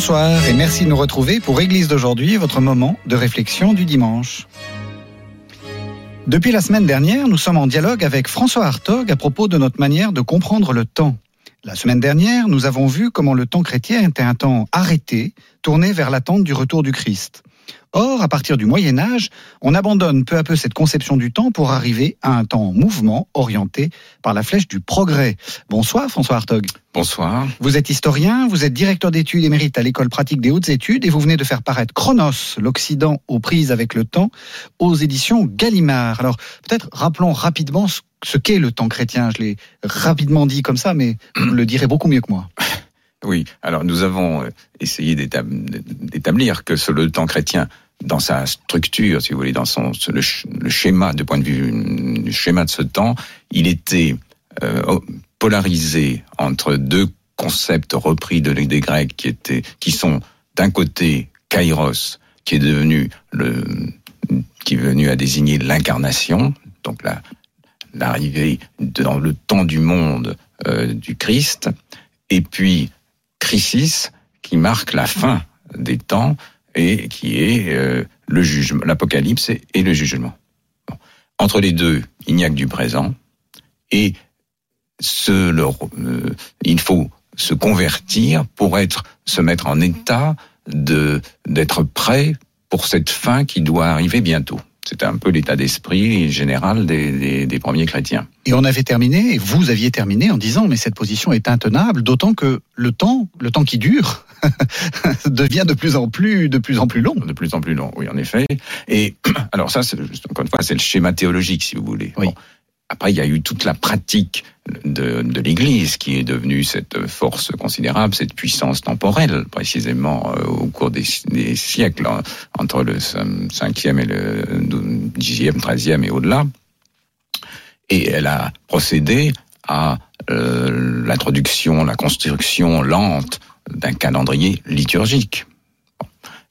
Bonsoir et merci de nous retrouver pour Église d'aujourd'hui, votre moment de réflexion du dimanche. Depuis la semaine dernière, nous sommes en dialogue avec François Hartog à propos de notre manière de comprendre le temps. La semaine dernière, nous avons vu comment le temps chrétien était un temps arrêté, tourné vers l'attente du retour du Christ. Or, à partir du Moyen Âge, on abandonne peu à peu cette conception du temps pour arriver à un temps en mouvement orienté par la flèche du progrès. Bonsoir François Hartog. Bonsoir. Vous êtes historien, vous êtes directeur d'études émérite à l'école pratique des hautes études et vous venez de faire paraître Chronos, l'Occident aux prises avec le temps, aux éditions Gallimard. Alors peut-être rappelons rapidement ce qu'est le temps chrétien. Je l'ai rapidement dit comme ça, mais vous le direz beaucoup mieux que moi. Oui, alors nous avons euh, essayé d'établir que le temps chrétien, dans sa structure, si vous voulez, dans son le, schéma, de point de vue du schéma de ce temps, il était euh, polarisé entre deux concepts repris de des Grecs qui étaient, qui sont d'un côté Kairos, qui est devenu le, qui est venu à désigner l'incarnation, donc la l'arrivée dans le temps du monde euh, du Christ, et puis crisis qui marque la fin des temps et qui est euh, le jugement, l'apocalypse et, le jugement. Entre les deux, il n'y a que du présent et euh, il faut se convertir pour être, se mettre en état de d'être prêt pour cette fin qui doit arriver bientôt. C'était un peu l'état d'esprit général des, des, premiers chrétiens. Et on avait terminé, et vous aviez terminé en disant, mais cette position est intenable, d'autant que le temps, le temps qui dure, devient de plus en plus, de plus en plus long. De plus en plus long, oui, en effet. Et alors ça, encore une fois, c'est le schéma théologique, si vous voulez. Oui. Après, il y a eu toute la pratique de, de l'Église qui est devenue cette force considérable, cette puissance temporelle, précisément euh, au cours des, des siècles, hein, entre le 5e et le 10e, 13e et au-delà. Et elle a procédé à euh, l'introduction, la construction lente d'un calendrier liturgique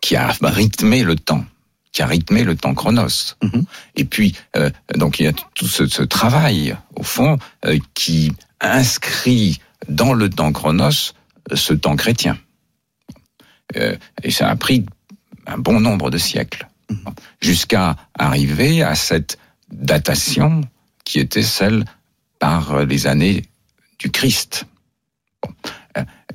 qui a rythmé le temps qui a rythmé le temps chronos. Mhm. Et puis, euh, donc il y a tout ce, ce travail, au fond, euh, qui inscrit dans le temps chronos euh, ce temps chrétien. Euh, et ça a pris un bon nombre de siècles, mhm. jusqu'à arriver à cette datation qui était celle par les années du Christ. Bon.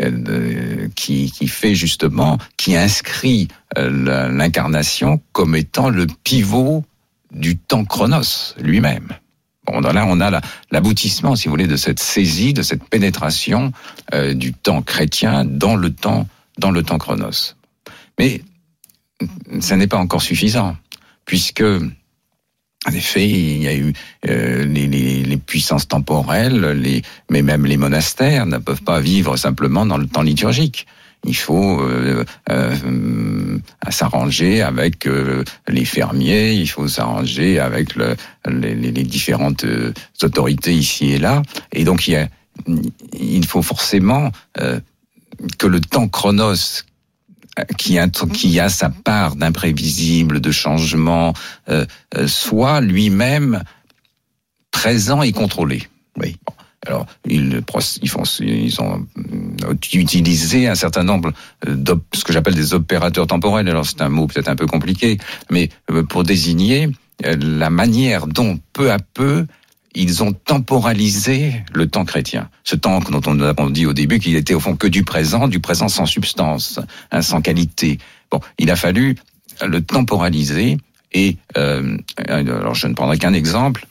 Euh, qui, qui, fait justement, qui inscrit euh, l'incarnation comme étant le pivot du temps chronos lui-même. Bon, là, on a l'aboutissement, si vous voulez, de cette saisie, de cette pénétration euh, du temps chrétien dans le temps, dans le temps chronos. Mais ça n'est pas encore suffisant, puisque en effet, il y a eu euh, les, les, les, puissances temporelles, les, mais même les monastères ne peuvent pas vivre simplement dans le temps liturgique. Il faut euh, euh, s'arranger avec euh, les fermiers, il faut s'arranger avec le, les, les, différentes euh, autorités ici et là. Et donc il, y a, il faut forcément que le temps chronos qui a, qui a sa part d'imprévisible, de changement, euh, euh soit lui-même présent et contrôlé. Oui. Alors, ils, ils, ils ont utilisé un certain nombre de ce que j'appelle des opérateurs temporels. Alors, c'est un mot peut-être un peu compliqué, mais euh, pour désigner euh, la manière dont peu à peu ils ont temporalisé le temps chrétien. Ce temps dont on a dit au début qu'il était au fond que du présent, du présent sans substance, hein, sans qualité. Bon, il a fallu le temporaliser et euh, alors je ne prendrai qu'un exemple,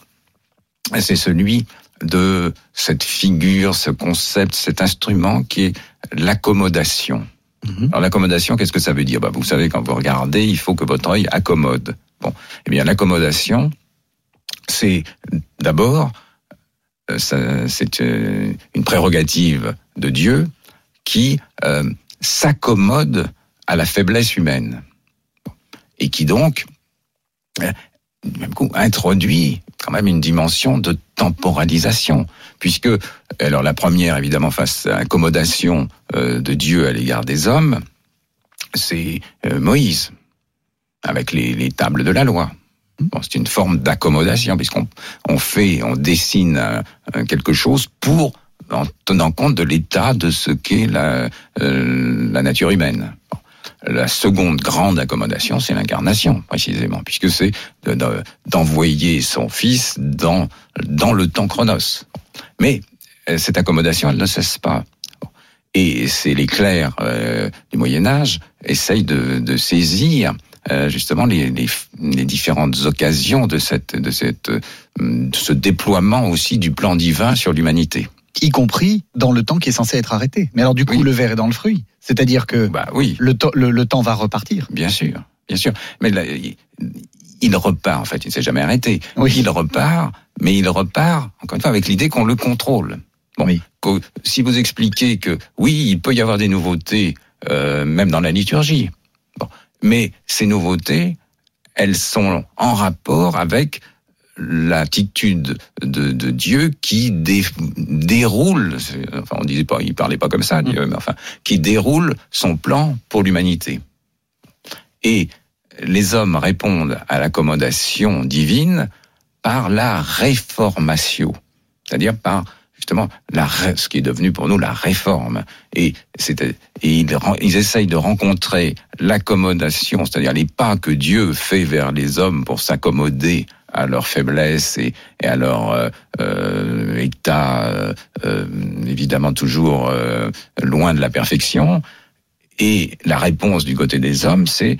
c'est celui de cette figure, ce concept, cet instrument qui est l'accommodation. Mhm. Alors l'accommodation, qu'est-ce que ça veut dire? Bah, Vous savez, quand vous regardez, il faut que votre œil accommode. Bon, eh bien l'accommodation, c'est d'abord, euh, c'est euh, une prérogative de Dieu qui euh, s'accommode à la faiblesse humaine et qui donc, introduit quand même une dimension de temporalisation, puisque alors la première évidemment face à l'accommodation euh, de Dieu à l'égard des hommes, c'est Moïse avec les tables de la loi. Bon, c'est une forme d'accommodation puisqu'on on fait, on dessine un- un quelque chose pour en tenant compte de l'état de ce qu'est la, euh, la nature humaine. La seconde grande accommodation, c'est l'incarnation, précisément, puisque c'est de- de- d'envoyer son fils dans, dans le temps chronos. Mais euh, cette accommodation, elle ne cesse pas. Et c'est les clercs euh, du Moyen Âge essayent de, de saisir euh, justement les, les, les différentes occasions de cette de cette euh, de ce déploiement aussi du plan divin sur l'humanité. Y compris dans le temps qui est censé être arrêté. Mais alors du coup, Oui. le verre est dans le fruit. C'est-à-dire que Bah oui, le, temps- le, le temps va repartir. bien sûr, bien sûr. Mais là, il, repart en fait, il ne s'est jamais arrêté. Oui. Il repart, mais il repart encore une fois avec l'idée qu'on le contrôle. Bon, Oui. si vous expliquez que oui, il peut y avoir des nouveautés, euh, même dans la liturgie. Mais ces nouveautés, elles sont en rapport avec l'attitude de, de Dieu qui dé- déroule, enfin on disait pas, il parlait pas comme ça, Dieu, mais enfin, qui déroule son plan pour l'humanité. Et les hommes répondent à l'accommodation divine par la réformatio, c'est-à-dire par justement la, ce qui est devenu pour nous la réforme. Et, et ils, ils essayent de rencontrer l'accommodation, c'est-à-dire les pas que Dieu fait vers les hommes pour s'accommoder à leur faiblesse et, et à leur euh, euh, état euh, évidemment toujours loin de la perfection. Et la réponse du côté des hommes, c'est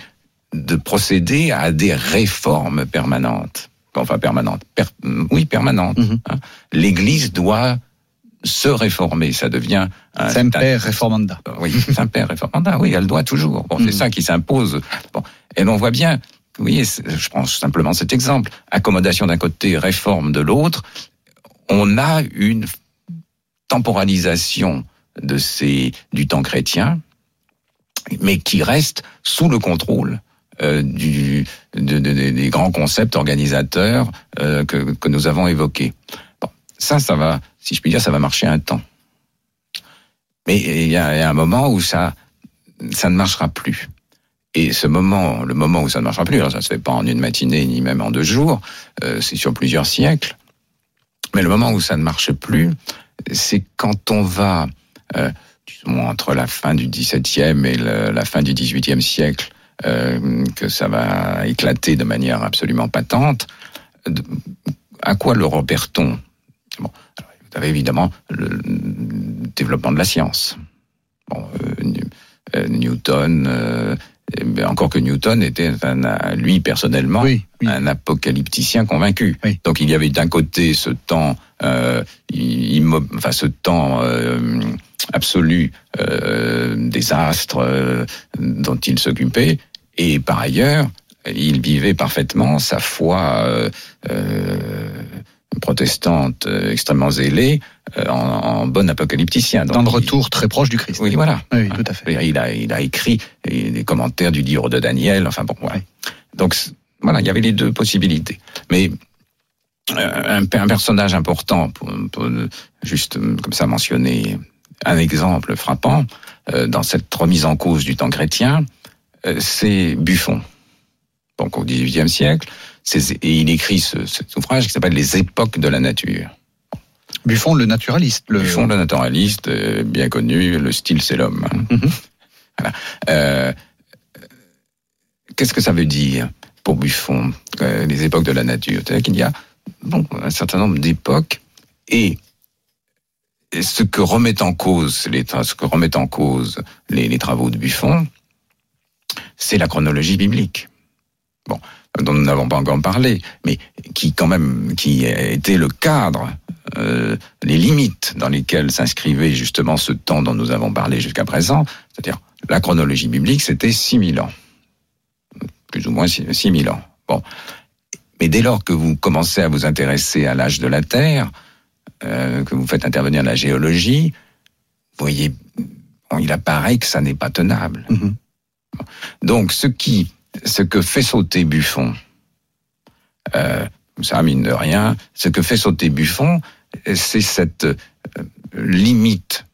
de procéder à des réformes permanentes. Enfin, permanentes. Per- oui, permanentes. Mhm. hein. L'Église doit se réformer. Ça devient un, Semper reformanda. oui, Saint-Père réformanda, oui, elle doit toujours. Bon, c'est ça qui s'impose. Bon, et l'on voit bien, oui, je prends simplement cet exemple, accommodation d'un côté, réforme de l'autre, on a une temporalisation de ces, du temps chrétien, mais qui reste sous le contrôle euh, du, de- de- de- des grands concepts organisateurs euh, que, que nous avons évoqués. Bon, ça, ça va, si je puis dire, ça va marcher un temps. Mais il y a, un moment où ça, ça ne marchera plus. Et ce moment, le moment où ça ne marchera plus, alors ça se fait pas en une matinée ni même en deux jours, euh, c'est sur plusieurs siècles. Mais le moment où ça ne marche plus, c'est quand on va, euh, disons, entre la fin du XVIIe et la fin du XVIIIe siècle, euh, que ça va éclater de manière absolument patente. À quoi le repère-t-on Vous avez évidemment le, développement de la science. Bon, euh, euh, Newton, euh, eh encore que Newton était, un- lui personnellement, Oui, oui. un apocalypticien convaincu. Oui. Donc il y avait d'un côté ce temps, euh, enfin ce temps absolu des astres dont il s'occupait, et par ailleurs il vivait parfaitement sa foi euh, protestante euh, extrêmement zélée euh, en, en bon apocalypticien. Donc, Dans le il- retour très proche du Christ. oui, voilà. Oui, tout à fait. C'est-à-dire, Il a, il a écrit des commentaires du livre de Daniel. Enfin bon, voilà. Donc voilà, il y avait les deux possibilités. Mais euh, un, pe- un personnage important, pour, pour, euh, juste euh, comme ça mentionner un exemple frappant euh, dans cette remise en cause du temps chrétien, euh, c'est Buffon. Donc au XVIIIe siècle, et il écrit ce, cet ouvrage qui s'appelle Les époques de la nature. Buffon, le naturaliste. Le... Buffon, le naturaliste, euh, bien connu, le style c'est l'homme. Mhm. Voilà. Euh, Qu'est-ce que ça veut dire pour Buffon, euh, les époques de la nature? C'est-à-dire qu'il y a bon, un certain nombre d'époques et ce que remettent en cause les, ce que remettent en cause les, les travaux de Buffon, c'est la chronologie biblique. Bon, dont nous n'avons pas encore parlé, mais qui quand même, qui été le cadre, euh, les limites dans lesquelles s'inscrivait justement ce temps dont nous avons parlé jusqu'à présent, c'est-à-dire la chronologie biblique, c'était 6000 ans. Plus ou moins 6000 ans. Bon. Mais dès lors que vous commencez à vous intéresser à l'âge de la Terre, euh, que vous faites intervenir la géologie, vous voyez, bon, il apparaît que ça n'est pas tenable. Mhm. Donc, ce qui, ce que fait sauter Buffon, euh, ça mine de rien, ce que fait sauter Buffon, c'est cette euh, limite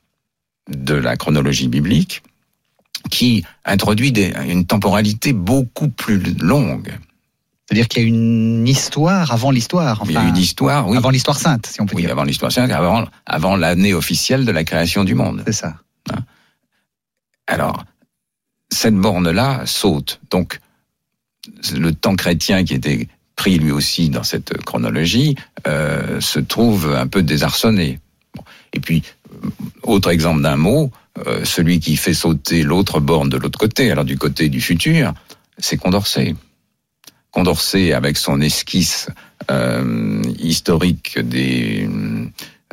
de la chronologie biblique qui introduit des- une temporalité beaucoup plus longue. C'est-à-dire qu'il y a une histoire avant l'histoire. Il y a une histoire, oui, Avant l'histoire sainte, si on peut oui, dire. avant l'histoire, sainte, avant, avant l'année officielle de la création du monde. C'est ça. Alors, cette borne-là saute. Donc, le temps chrétien qui était pris lui aussi dans cette chronologie euh, se trouve un peu désarçonné. Et puis, euh, autre exemple d'un mot, euh, celui qui fait sauter l'autre borne de l'autre côté, alors du côté du futur, c'est Condorcet. Condorcet, avec son esquisse euh, historique des,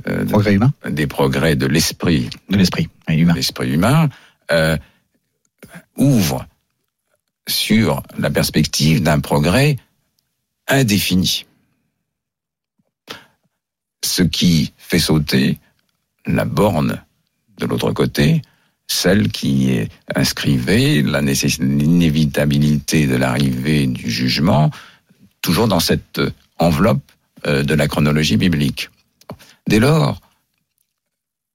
euh, Progrès des progrès de l'esprit de l'esprit humain. l'esprit humain, euh, ouvre sur la perspective d'un progrès indéfini. Ce qui fait sauter la borne de l'autre côté, celle qui inscrivait l'inévitabilité de l'arrivée du jugement, toujours dans cette enveloppe euh, de la chronologie biblique. Dès lors,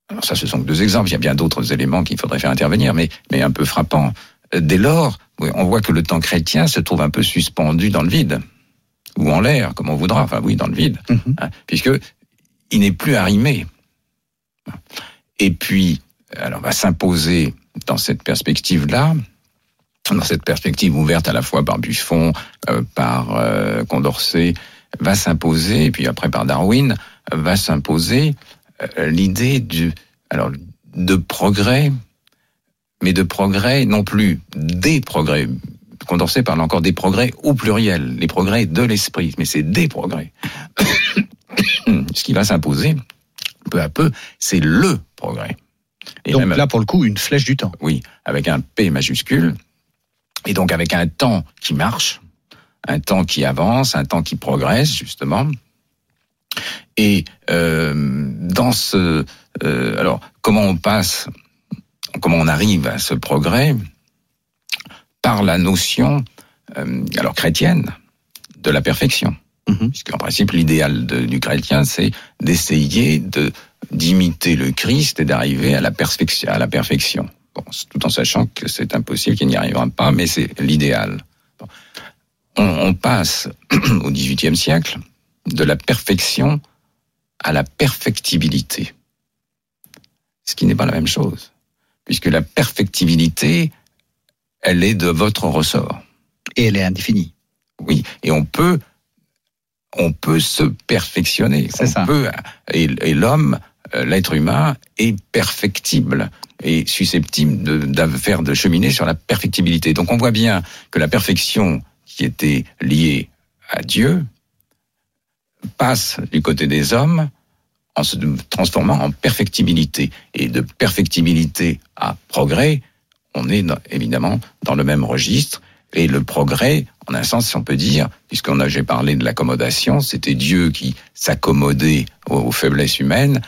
alors ça, ce sont que deux exemples. Il y a bien d'autres éléments qu'il faudrait faire intervenir, mais, mais un peu frappant. Dès lors, on voit que le temps chrétien se trouve un peu suspendu dans le vide, ou en l'air, comme on voudra. Enfin, oui, dans le vide, Mhm. hein, puisque il n'est plus arrimé. Et puis, alors, va s'imposer dans cette perspective-là, dans cette perspective ouverte à la fois par Buffon, euh, par euh, Condorcet, va s'imposer, et puis après par Darwin, va s'imposer euh, l'idée du, alors, de progrès, mais de progrès non plus des progrès. Condorcet parle encore des progrès au pluriel, les progrès de l'esprit, mais c'est des progrès. Ce qui va s'imposer, peu à peu, c'est le progrès. Et Donc même- là, pour le coup, une flèche du temps. oui, avec un P majuscule, et donc avec un temps qui marche, un temps qui avance, un temps qui progresse, justement. Et euh, dans ce... euh, alors, comment on passe, comment on arrive à ce progrès Par la notion, euh, alors chrétienne, de la perfection. Mhm. Puisqu'en principe, l'idéal du chrétien, c'est d'essayer de d'imiter le Christ et d'arriver à la perfection. À la perfection. Bon, tout en sachant que c'est impossible, qu'il n'y arrivera pas, mais c'est l'idéal. Bon. On, on passe au XVIIIe siècle de la perfection à la perfectibilité. Ce qui n'est pas la même chose, puisque la perfectibilité, elle est de votre ressort. Et elle est indéfinie. Oui, et on peut, on peut se perfectionner. C'est On ça. peut, et, et l'homme, euh, l'être humain, est perfectible et susceptible de, de faire de cheminer sur la perfectibilité. Donc on voit bien que la perfection qui était liée à Dieu passe du côté des hommes en se transformant en perfectibilité. Et de perfectibilité à progrès, on est évidemment dans le même registre. Et le progrès, en un sens, si on peut dire, puisqu'on a j'ai parlé de l'accommodation, c'était Dieu qui s'accommodait aux, aux faiblesses humaines.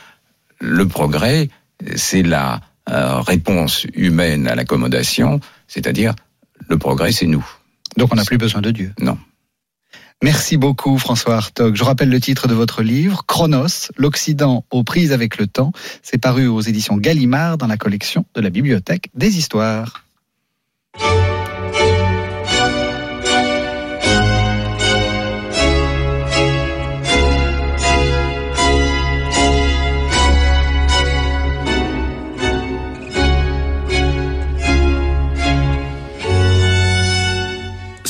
Le progrès, c'est la euh, réponse humaine à l'accommodation, c'est-à-dire le progrès, c'est nous. Donc on n'a plus besoin de Dieu. Non. Merci beaucoup François Hartog. Je rappelle le titre de votre livre, Chronos, l'Occident aux prises avec le temps. C'est paru aux éditions Gallimard dans la collection de la Bibliothèque des Histoires.